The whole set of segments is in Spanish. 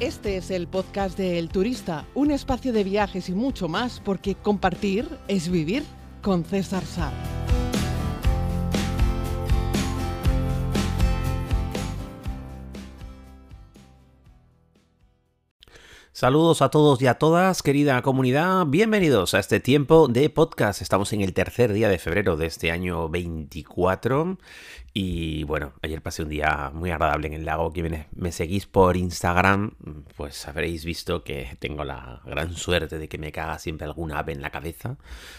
Este es el podcast de El Turista, un espacio de viajes y mucho más, porque compartir es vivir con César Sá. Saludos a todos y a todas, querida comunidad. Bienvenidos a este tiempo de podcast. Estamos en el tercer día de febrero de este año 24 y bueno, ayer pasé un día muy agradable en el lago. Quienes me seguís por Instagram, pues habréis visto que tengo la gran suerte de que me caga siempre alguna ave en la cabeza,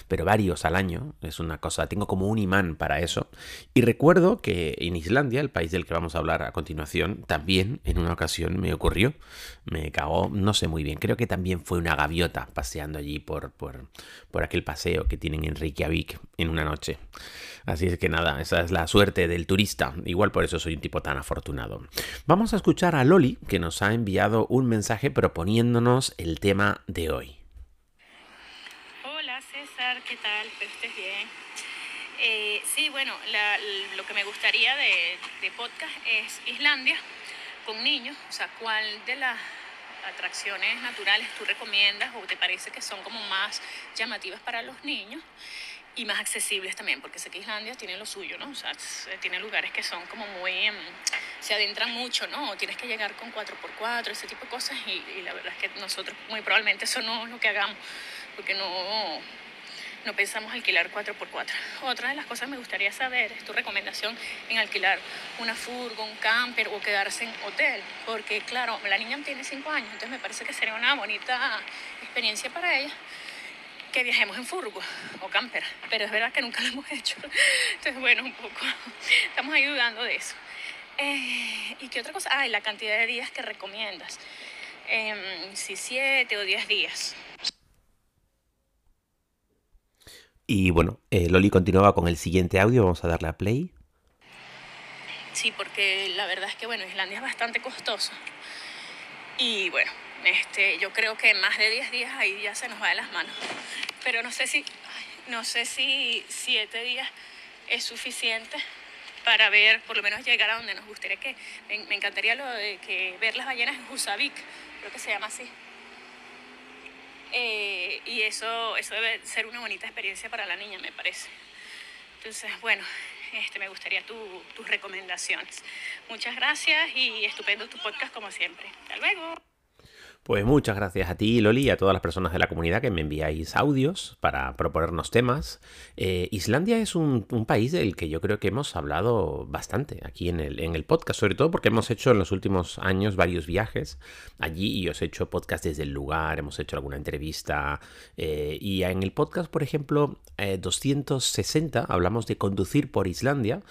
pero varios al año. Es una cosa, tengo como un imán para eso. Y recuerdo que en Islandia, el país del que vamos a hablar a continuación, también en una ocasión me ocurrió. Me cagó, no sé muy bien, creo que también fue una gaviota paseando allí por, por, por aquel paseo que tienen en Reykjavik en una noche. Así es que nada, esa es la suerte del turista. Igual por eso soy un tipo tan afortunado. Vamos a escuchar a Loli, que nos ha enviado un mensaje proponiéndonos el tema de hoy. Hola César, ¿qué tal? Espero estés bien. Eh, sí, bueno, lo que me gustaría de, de podcast es Islandia con niños. O sea, ¿cuál de las atracciones naturales tú recomiendas o te parece que son como más llamativas para los niños? Y más accesibles también, porque sé que Islandia tiene lo suyo, ¿no? O sea, tiene lugares que son como muy, em, se adentran mucho, ¿no? Tienes que llegar con 4x4, ese tipo de cosas, y, la verdad es que nosotros muy probablemente eso no es lo que hagamos, porque no, no pensamos alquilar 4x4. Otra de las cosas que me gustaría saber es tu recomendación en alquilar una furgo, un camper o quedarse en hotel, porque claro, la niña tiene 5 años, entonces me parece que sería una bonita experiencia para ella que viajemos en furgo o camper, pero es verdad que nunca lo hemos hecho. Entonces, bueno, un poco, estamos ahí dudando de eso. Eh, ¿Y qué otra cosa? Ah, la cantidad de días que recomiendas. Eh, si siete o diez días. Y bueno, eh, Loli continuaba con el siguiente audio, vamos a darle a play. Sí, porque la verdad es que, bueno, Islandia es bastante costoso. Y bueno, este, yo creo que más de 10 días ahí ya se nos va de las manos. Pero no sé si, no sé si 7 días es suficiente para ver, por lo menos llegar a donde nos gustaría que, me, encantaría lo de que ver las ballenas en Husavik, creo que se llama así. Eh, y eso, eso debe ser una bonita experiencia para la niña, me parece. Entonces, bueno, este, me gustaría tus recomendaciones. Muchas gracias y estupendo tu podcast como siempre. Hasta luego. Pues muchas gracias a ti, Loli, y a todas las personas de la comunidad que me enviáis audios para proponernos temas. Eh, Islandia es un, país del que yo creo que hemos hablado bastante aquí en el, en el podcast, sobre todo porque hemos hecho en los últimos años varios viajes allí y os he hecho podcast desde el lugar, hemos hecho alguna entrevista. Eh, y en el podcast, por ejemplo, 260 eh, hablamos de conducir por Islandia,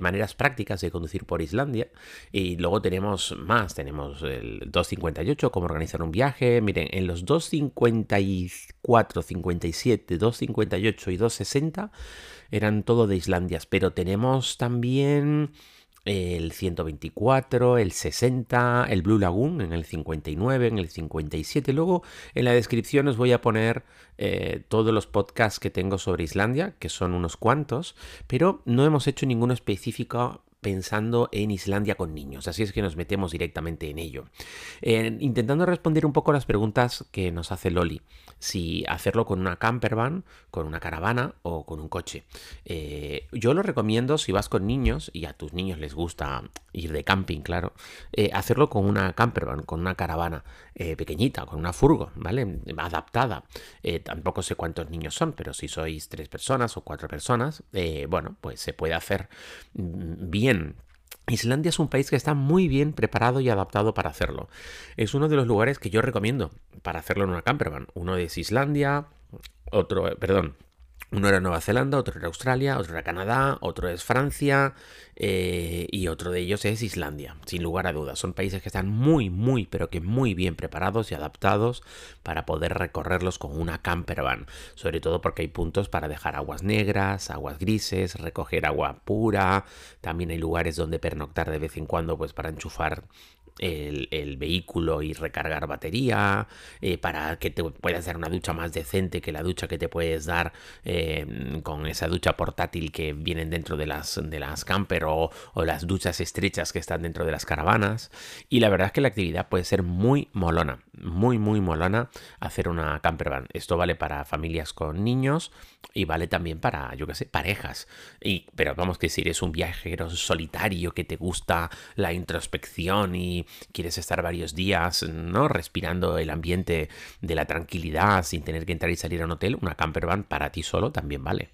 maneras prácticas de conducir por Islandia. Y luego tenemos más, tenemos el 258, como organizar un viaje. Miren, en los 254, 57, 258 y 260 eran todo de Islandias, pero tenemos también el 124, el 60, el Blue Lagoon en el 59, en el 57. Luego en la descripción os voy a poner eh, todos los podcasts que tengo sobre Islandia, que son unos cuantos, pero no hemos hecho ninguno específico pensando en Islandia con niños, así es que nos metemos directamente en ello. intentando responder un poco las preguntas que nos hace Loli, si hacerlo con una campervan, con una caravana o con un coche. Eh, yo lo recomiendo si vas con niños y a tus niños les gusta ir de camping, claro, eh, hacerlo con una campervan, con una caravana eh, pequeñita, con una furgo, ¿vale? Adaptada. tampoco sé cuántos niños son, pero si sois tres personas o cuatro personas, bueno, pues se puede hacer mm, Islandia es un país que está muy bien preparado y adaptado para hacerlo. Es uno de los lugares que yo recomiendo para hacerlo en una campervan. Uno es Islandia, otro, perdón, uno era Nueva Zelanda, otro era Australia, otro era Canadá, otro es Francia eh, y otro de ellos es Islandia, sin lugar a dudas. Son países que están muy, muy, pero que muy bien preparados y adaptados para poder recorrerlos con una campervan. Sobre todo porque hay puntos para dejar aguas negras, aguas grises, recoger agua pura. También hay lugares donde pernoctar de vez en cuando pues para enchufar el, vehículo y recargar batería, eh, para que te puedas dar una ducha más decente que la ducha que te puedes dar eh, con esa ducha portátil que vienen dentro de las, de las camper o, o, las duchas estrechas que están dentro de las caravanas. Y la verdad es que la actividad puede ser muy molona, muy, muy molona hacer una camper van. Esto vale para familias con niños y vale también para, yo qué sé, parejas. Y, pero vamos que si eres un viajero solitario que te gusta la introspección y quieres estar varios días, ¿no? Respirando el ambiente de la tranquilidad sin tener que entrar y salir a un hotel, una camper van para ti solo también vale.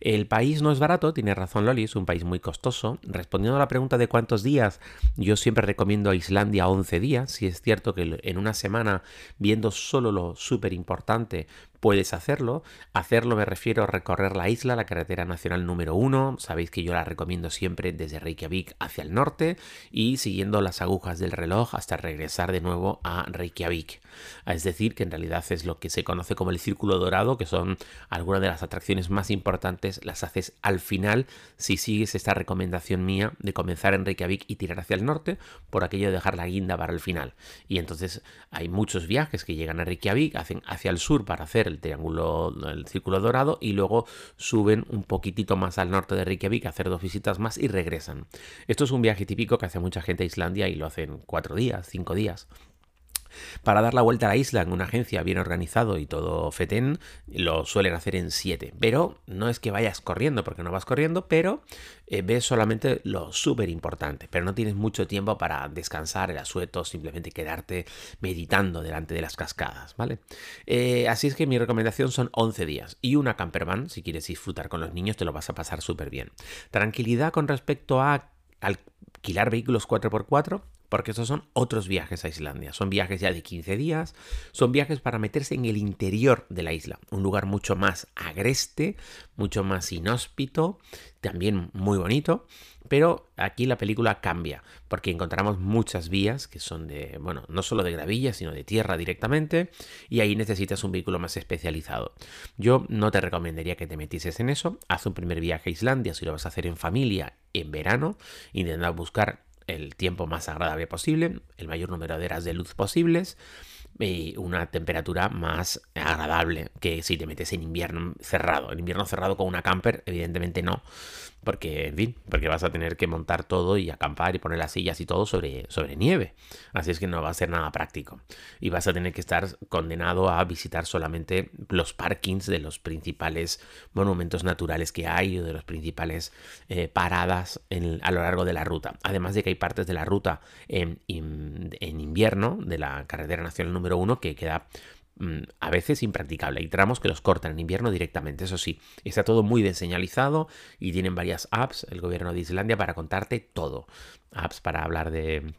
El país no es barato, tiene razón Loli, es un país muy costoso. Respondiendo a la pregunta de cuántos días, yo siempre recomiendo a Islandia 11 días. Si es cierto que en una semana, viendo solo lo súper importante, puedes hacerlo. Hacerlo me refiero a recorrer la isla, la carretera nacional número uno. Sabéis que yo la recomiendo siempre desde Reykjavik hacia el norte y siguiendo las agujas del reloj hasta regresar de nuevo a Reykjavik. Es decir, que en realidad es lo que se conoce como el círculo dorado, que son algunas de las atracciones más importantes, las haces al final si sigues esta recomendación mía de comenzar en Reykjavik y tirar hacia el norte, por aquello de dejar la guinda para el final. Y entonces hay muchos viajes que llegan a Reykjavik, hacen hacia el sur para hacer el triángulo, el círculo dorado y luego suben un poquitito más al norte de Reykjavik a hacer dos visitas más y regresan. Esto es un viaje típico que hace mucha gente a Islandia y lo hacen cuatro días, cinco días. Para dar la vuelta a la isla en una agencia bien organizado y todo fetén, lo suelen hacer en 7. Pero no es que vayas corriendo, porque no vas corriendo, pero eh, ves solamente lo súper importante. Pero no tienes mucho tiempo para descansar el asueto, simplemente quedarte meditando delante de las cascadas, ¿vale? Eh, así es que mi recomendación son 11 días y una campervan, si quieres disfrutar con los niños, te lo vas a pasar súper bien. Tranquilidad con respecto a alquilar vehículos 4x4 porque estos son otros viajes a Islandia. Son viajes ya de 15 días, son viajes para meterse en el interior de la isla, un lugar mucho más agreste, mucho más inhóspito, también muy bonito, pero aquí la película cambia, porque encontramos muchas vías que son de, bueno, no solo de gravilla, sino de tierra directamente, y ahí necesitas un vehículo más especializado. Yo no te recomendaría que te metieses en eso, haz un primer viaje a Islandia si lo vas a hacer en familia en verano, intenta buscar el tiempo más agradable posible, el mayor número de horas de luz posibles y una temperatura más agradable que si te metes en invierno cerrado. En invierno cerrado con una camper, evidentemente no, porque, en fin, porque vas a tener que montar todo y acampar y poner las sillas y todo sobre, sobre nieve. Así es que no va a ser nada práctico. Y vas a tener que estar condenado a visitar solamente los parkings de los principales monumentos naturales que hay o de las principales eh, paradas a lo largo de la ruta. Además de que hay partes de la ruta en, en invierno de la carretera nacional número uno que queda a veces impracticable. Hay tramos que los cortan en invierno directamente, eso sí, está todo muy deseñalizado y tienen varias apps el gobierno de Islandia para contarte todo. Apps para hablar de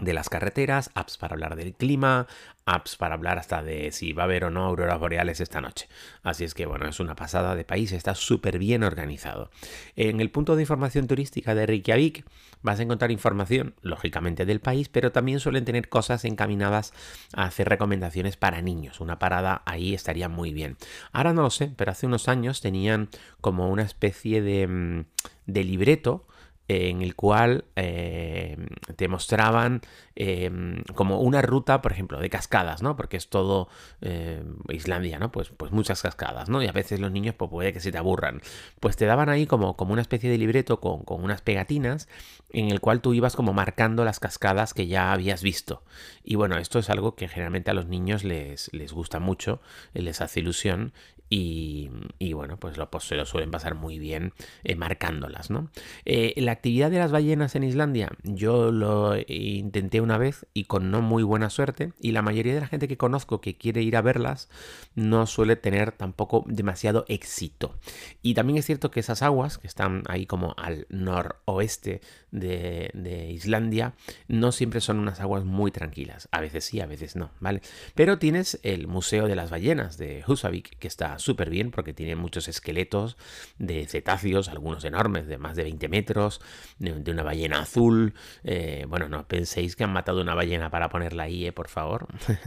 de las carreteras, apps para hablar del clima, apps para hablar hasta de si va a haber o no auroras boreales esta noche. Así es que bueno, es una pasada de país, está súper bien organizado. En el punto de información turística de Reykjavik vas a encontrar información, lógicamente, del país, pero también suelen tener cosas encaminadas a hacer recomendaciones para niños. Una parada ahí estaría muy bien. Ahora no lo sé, pero hace unos años tenían como una especie de, mm, de libreto en el cual eh, te mostraban em, como una ruta, por ejemplo, de cascadas, ¿no? Porque es todo eh, Islandia, ¿no? Pues, pues muchas cascadas, ¿no? Y a veces los niños pues, puede que se te aburran. Pues te daban ahí como, como una especie de libreto con, con unas pegatinas en el cual tú ibas como marcando las cascadas que ya habías visto. Y bueno, esto es algo que generalmente a los niños les, les gusta mucho, les hace ilusión y, bueno, pues, lo, pues se lo suelen pasar muy bien eh, marcándolas, ¿no? Eh, la actividad de las ballenas en Islandia, yo lo intenté una vez y con no muy buena suerte, y la mayoría de la gente que conozco que quiere ir a verlas no suele tener tampoco demasiado éxito. Y también es cierto que esas aguas, que están ahí como al noroeste de, de Islandia, no siempre son unas aguas muy tranquilas. A veces sí, a veces no, ¿vale? Pero tienes el Museo de las Ballenas de Husavik, que está súper bien porque tiene muchos esqueletos de cetáceos, algunos enormes, de más de 20 metros, de, una ballena azul. Eh, bueno, no penséis que han matado una ballena para ponerla ahí, eh, por favor.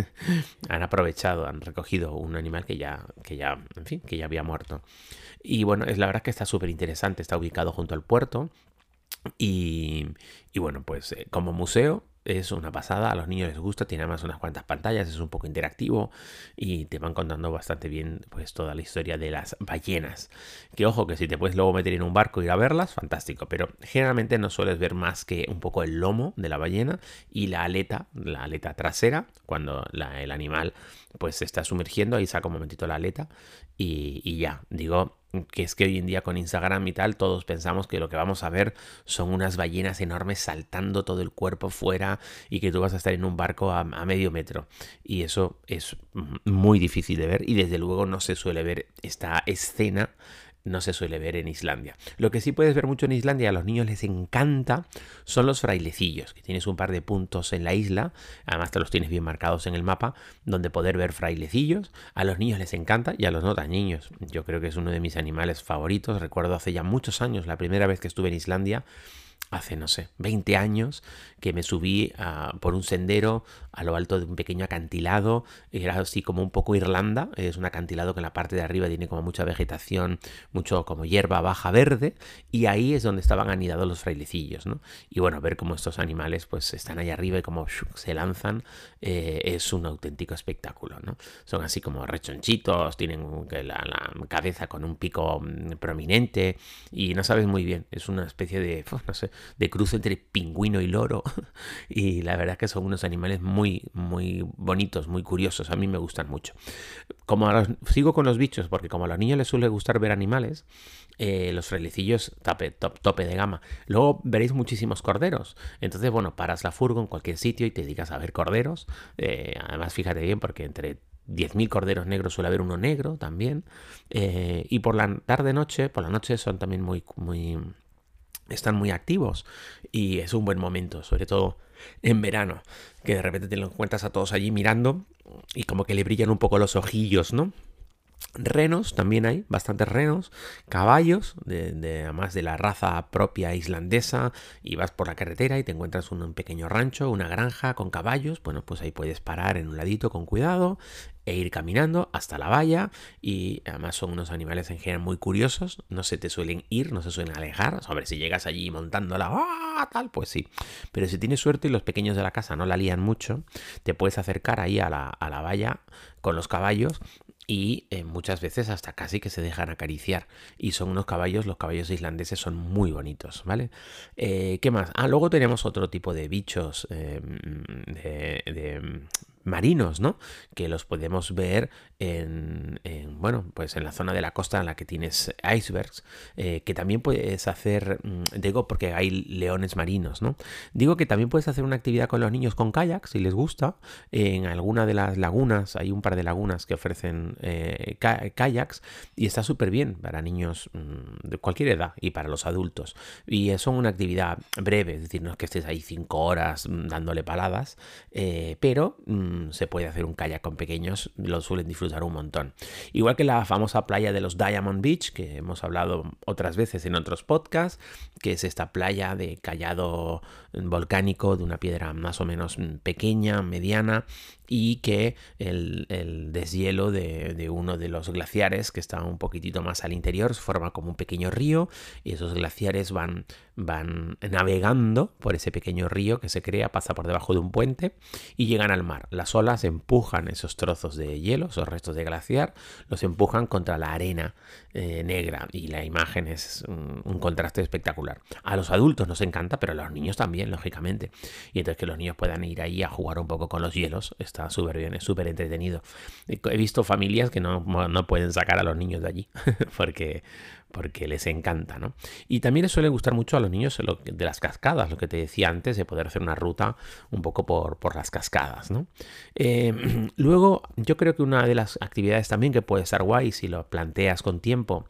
han aprovechado, han recogido un animal que ya, que ya, en fin, que ya había muerto. Y bueno, es la verdad que está súper interesante, está ubicado junto al puerto. Y, y bueno, pues eh, como museo es una pasada, a los niños les gusta, tiene además unas cuantas pantallas, es un poco interactivo y te van contando bastante bien pues toda la historia de las ballenas. Que ojo, que si te puedes luego meter en un barco e ir a verlas, fantástico, pero generalmente no sueles ver más que un poco el lomo de la ballena y la aleta, la aleta trasera, cuando el animal pues se está sumergiendo, ahí saca un momentito la aleta y, y ya, digo, que es que hoy en día con Instagram y tal, todos pensamos que lo que vamos a ver son unas ballenas enormes saltando todo el cuerpo fuera y que tú vas a estar en un barco a, medio metro. Y eso es muy difícil de ver y desde luego no se suele ver esta escena no se suele ver en Islandia. Lo que sí puedes ver mucho en Islandia, a los niños les encanta, son los frailecillos, que tienes un par de puntos en la isla, además te los tienes bien marcados en el mapa, donde poder ver frailecillos. A los niños les encanta y a los no tan niños. Yo creo que es uno de mis animales favoritos. Recuerdo hace ya muchos años, la primera vez que estuve en Islandia, hace, no sé, 20 años, que me subí por un sendero a lo alto de un pequeño acantilado. Era así como un poco Irlanda. Es un acantilado que en la parte de arriba tiene como mucha vegetación, mucho como hierba baja verde. Y ahí es donde estaban anidados los frailecillos, ¿no? Y bueno, ver cómo estos animales pues están ahí arriba y cómo se lanzan eh, es un auténtico espectáculo, ¿no? Son así como rechonchitos, tienen la, la cabeza con un pico mm, prominente y no sabes muy bien. Es una especie de, no sé, de cruce entre pingüino y loro. y la verdad que son unos animales muy, muy bonitos, muy curiosos. A mí me gustan mucho. Como sigo con los bichos, porque como a los niños les suele gustar ver animales, eh, los frailecillos tope, top, tope de gama. Luego veréis muchísimos corderos. Entonces, bueno, paras la furgo en cualquier sitio y te dedicas a ver corderos. Eh, además, fíjate bien, porque entre 10.000 corderos negros suele haber uno negro también. Eh, y por la tarde-noche, por la noche son también muy, muy, están muy activos y es un buen momento, sobre todo en verano, que de repente te lo encuentras a todos allí mirando y como que le brillan un poco los ojillos, ¿no? Renos, también hay bastantes renos, caballos, de, además de la raza propia islandesa, y vas por la carretera y te encuentras un, pequeño rancho, una granja con caballos, bueno, pues ahí puedes parar en un ladito con cuidado e ir caminando hasta la valla y además son unos animales en general muy curiosos, no se te suelen ir, no se suelen alejar, sobre si llegas allí montándola, ¡ah! tal, pues sí, pero si tienes suerte y los pequeños de la casa no la lían mucho, te puedes acercar ahí a la, a la valla con los caballos y eh, muchas veces hasta casi que se dejan acariciar. Y son unos caballos, los caballos islandeses son muy bonitos, ¿vale? Eh, ¿Qué más? Ah, luego tenemos otro tipo de bichos em, de, marinos, ¿no? Que los podemos ver en, bueno, pues en la zona de la costa en la que tienes icebergs, eh, que también puedes hacer, mm, digo porque hay leones marinos, ¿no? Digo que también puedes hacer una actividad con los niños con kayaks, si les gusta, en alguna de las lagunas, hay un par de lagunas que ofrecen eh, kayaks y está súper bien para niños mm, de cualquier edad y para los adultos. Y son una actividad breve, es decir, no es que estés ahí cinco horas mm, dándole paladas, eh, pero se puede hacer un kayak con pequeños, lo suelen disfrutar un montón. Igual que la famosa playa de los Diamond Beach, que hemos hablado otras veces en otros podcasts, que es esta playa de callado volcánico de una piedra más o menos pequeña, mediana, y que el, deshielo de, uno de los glaciares que está un poquitito más al interior forma como un pequeño río y esos glaciares van, van navegando por ese pequeño río que se crea, pasa por debajo de un puente y llegan al mar. Las olas empujan esos trozos de hielo, esos restos de glaciar, los empujan contra la arena eh, negra y la imagen es un, un contraste espectacular. A los adultos nos encanta, pero a los niños también, lógicamente. Y entonces que los niños puedan ir ahí a jugar un poco con los hielos está súper bien, es súper entretenido. He visto familias que no, pueden sacar a los niños de allí porque, porque les encanta, ¿no? Y también les suele gustar mucho a los niños de las cascadas, lo que te decía antes, de poder hacer una ruta un poco por, por las cascadas, ¿no? Eh, luego, yo creo que una de las actividades también que puede estar guay si lo planteas con tiempo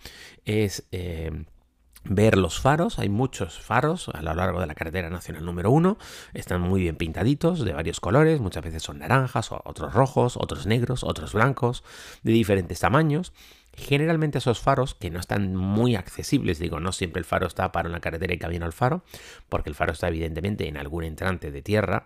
es... Eh, ver los faros. Hay muchos faros a lo largo de la carretera nacional número 1. Están muy bien pintaditos, de varios colores. Muchas veces son naranjas, otros rojos, otros negros, otros blancos, de diferentes tamaños. Generalmente esos faros, que no están muy accesibles, digo, no siempre el faro está para una carretera y camino al faro, porque el faro está evidentemente en algún entrante de tierra,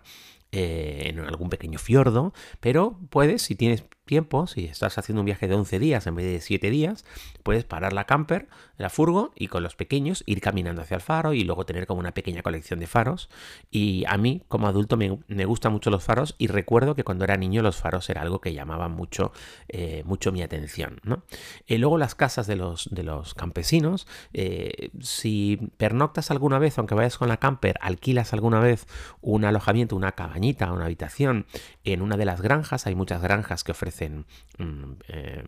eh, en algún pequeño fiordo, pero puedes, si tienes tiempo, si estás haciendo un viaje de 11 días en vez de 7 días, puedes parar la camper, la furgo y con los pequeños ir caminando hacia el faro y luego tener como una pequeña colección de faros. Y a mí, como adulto, me, gustan mucho los faros y recuerdo que cuando era niño los faros era algo que llamaba mucho, eh, mucho mi atención. Y luego las casas de los, de los campesinos, eh, si pernoctas alguna vez, aunque vayas con la camper, alquilas alguna vez un alojamiento, una cabañita, una habitación en una de las granjas, hay muchas granjas que ofrecen, mm, eh,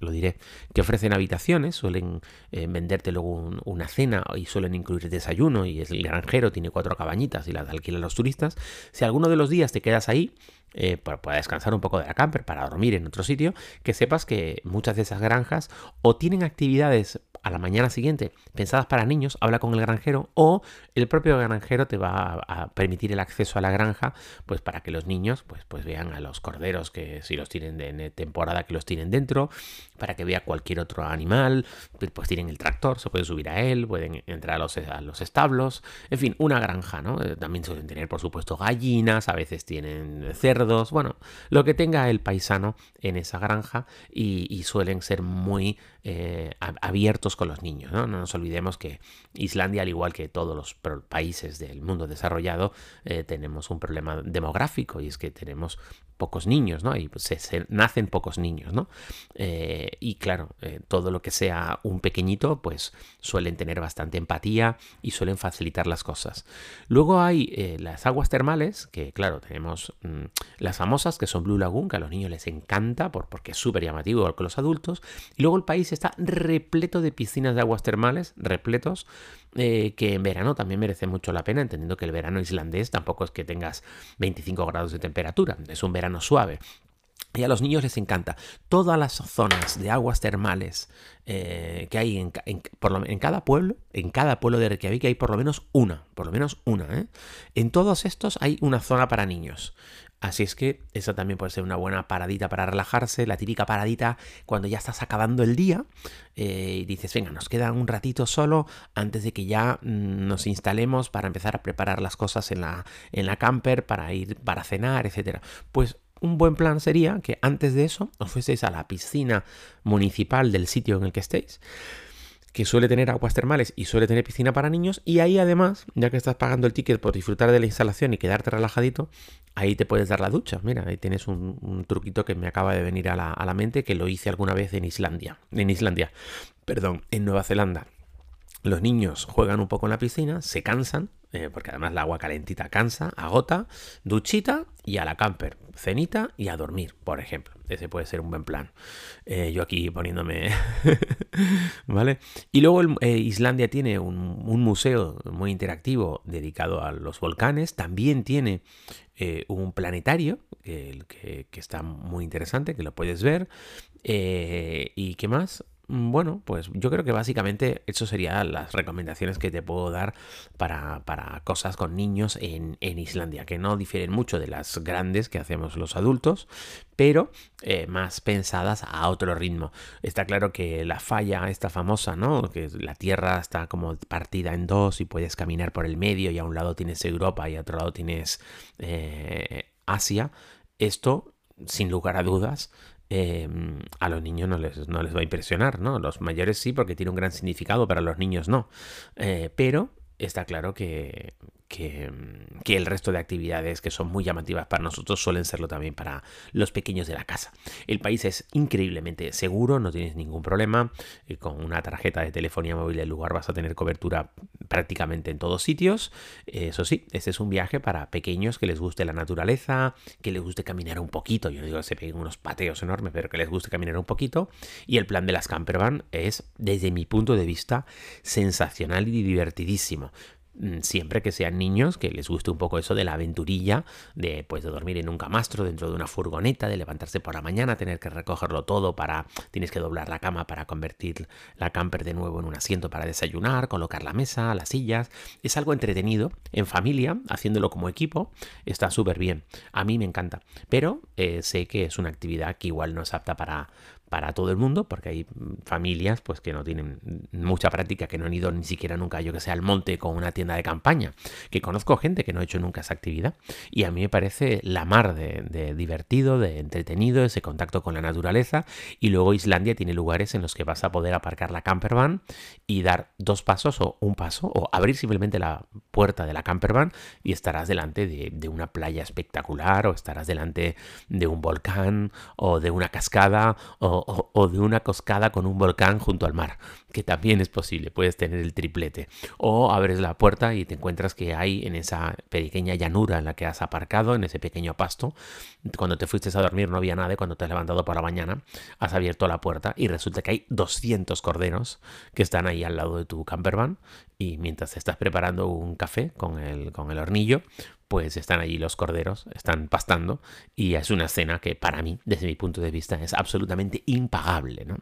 lo diré, que ofrecen habitaciones, suelen eh, venderte luego una cena y suelen incluir desayuno y el granjero tiene cuatro cabañitas y las alquila a los turistas. Si alguno de los días te quedas ahí, eh, para, descansar un poco de la camper, para dormir en otro sitio, que sepas que muchas de esas granjas o tienen actividades a la mañana siguiente pensadas para niños, habla con el granjero o el propio granjero te va a, permitir el acceso a la granja pues para que los niños pues, pues vean a los corderos que si los tienen de, temporada que los tienen dentro, para que vea cualquier otro animal, pues, pues tienen el tractor, se pueden subir a él, pueden entrar a los, a los establos, en fin, una granja, ¿no? Eh, también suelen tener por supuesto gallinas, a veces tienen cerdos, bueno, lo que tenga el paisano en esa granja y suelen ser muy eh, abiertos con los niños. ¿no? nos olvidemos que Islandia, al igual que todos los países del mundo desarrollado, eh, tenemos un problema demográfico y es que tenemos pocos niños, ¿no? Y pues, se, nacen pocos niños, ¿no? Eh, y claro, todo lo que sea un pequeñito, pues suelen tener bastante empatía y suelen facilitar las cosas. Luego hay las aguas termales, que claro, tenemos mm, las famosas, que son Blue Lagoon, que a los niños les encanta por, porque es súper llamativo, igual que los adultos. Y luego el país está repleto de piscinas de aguas termales, repletos, eh, que en verano también merece mucho la pena, entendiendo que el verano islandés tampoco es que tengas 25 grados de temperatura, es un verano suave. Y a los niños les encanta. Todas las zonas de aguas termales eh, que hay en, cada pueblo, en cada pueblo de Reykjavik hay por lo menos una, por lo menos una. ¿eh? En todos estos hay una zona para niños. Así es que esa también puede ser una buena paradita para relajarse, la típica paradita cuando ya estás acabando el día eh, y dices, venga, nos queda un ratito solo antes de que ya mm, nos instalemos para empezar a preparar las cosas en la, en la camper, para ir, para cenar, etc. Pues un buen plan sería que antes de eso os fueseis a la piscina municipal del sitio en el que estéis que suele tener aguas termales y suele tener piscina para niños. Y ahí además, ya que estás pagando el ticket por disfrutar de la instalación y quedarte relajadito, ahí te puedes dar la ducha. Mira, ahí tienes un, truquito que me acaba de venir a la, a la, mente, que lo hice alguna vez en Islandia. En Islandia, perdón, en Nueva Zelanda. Los niños juegan un poco en la piscina, se cansan, eh, porque además el agua calentita cansa, agota, duchita y a la camper, cenita y a dormir, por ejemplo. Ese puede ser un buen plan. Eh, yo aquí poniéndome... ¿Vale? Y luego eh, Islandia tiene un, museo muy interactivo dedicado a los volcanes. También tiene un planetario que, que, está muy interesante, que lo puedes ver. ¿Y qué más? Mm, bueno, pues yo creo que básicamente eso serían las recomendaciones que te puedo dar para, cosas con niños en, Islandia, que no difieren mucho de las grandes que hacemos los adultos, pero eh, más pensadas a otro ritmo. Está claro que la falla, esta famosa, ¿no? Que la Tierra está como partida en dos y puedes caminar por el medio y a un lado tienes Europa y a otro lado tienes eh, Asia. Esto, sin lugar a dudas, Em, a los niños no les, no les, va a impresionar, ¿no? Los mayores sí, porque tiene un gran significado, para los niños no. Eh, pero está claro que, que, el resto de actividades que son muy llamativas para nosotros suelen serlo también para los pequeños de la casa. El país es increíblemente seguro, no tienes ningún problema. Eh, con una tarjeta de telefonía móvil del lugar vas a tener cobertura prácticamente en todos sitios. Eso sí, este es un viaje para pequeños que les guste la naturaleza, que les guste caminar un poquito. Yo digo que se peguen unos pateos enormes, pero que les guste caminar un poquito. Y el plan de las campervan es, desde mi punto de vista, sensacional y divertidísimo. Mm, siempre que sean niños, que les guste un poco eso de la aventurilla, de pues de dormir en un camastro dentro de una furgoneta, de levantarse por la mañana, tener que recogerlo todo para tienes que doblar la cama para convertir la camper de nuevo en un asiento para desayunar, colocar la mesa, las sillas, es algo entretenido en familia, haciéndolo como equipo, está súper bien. A mí me encanta, pero eh, sé que es una actividad que igual no es apta para para todo el mundo, porque hay familias pues que no tienen mucha práctica, que no han ido ni siquiera nunca, yo que sé, al monte con una tienda de campaña, que conozco gente que no ha hecho nunca esa actividad. Y a mí me parece la mar de, de divertido, de entretenido, ese contacto con la naturaleza. Y luego Islandia tiene lugares en los que vas a poder aparcar la campervan y dar dos pasos o un paso o abrir simplemente la puerta de la campervan y estarás delante de, una playa espectacular o estarás delante de un volcán o de una cascada o, o de una cascada con un volcán junto al mar, que también es posible, puedes tener el triplete. O abres la puerta y te encuentras que hay en esa pequeña llanura en la que has aparcado, en ese pequeño pasto, cuando te fuiste a dormir no había nada y cuando te has levantado por la mañana has abierto la puerta y resulta que hay 200 corderos que están ahí al lado de tu campervan y mientras estás preparando un café con el, con el hornillo, pues están allí los corderos, están pastando y es una escena que para mí, desde mi punto de vista, es absolutamente impagable. ¿no?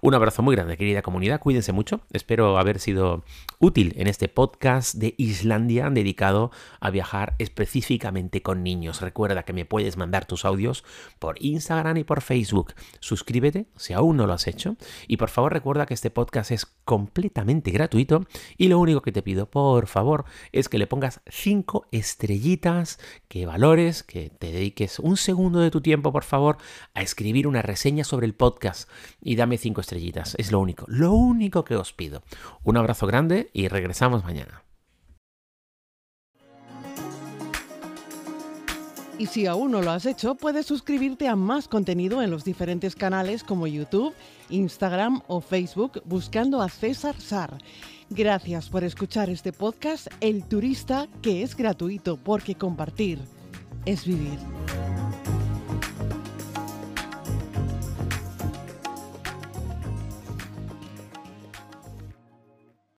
Un abrazo muy grande, querida comunidad, cuídense mucho, espero haber sido útil en este podcast de Islandia dedicado a viajar específicamente con niños. Recuerda que me puedes mandar tus audios por Instagram y por Facebook. Suscríbete si aún no lo has hecho y por favor recuerda que este podcast es completamente gratuito y lo único que te pido, por favor, es que le pongas 5 estrellitas que valores, que te dediques un segundo de tu tiempo, por favor, a escribir una reseña sobre el podcast y dame cinco estrellitas. Es lo único, lo único que os pido. Un abrazo grande y regresamos mañana. Y si aún no lo has hecho, puedes suscribirte a más contenido en los diferentes canales como YouTube, Instagram o Facebook buscando a César Sar. Gracias por escuchar este podcast El Turista, que es gratuito porque compartir es vivir.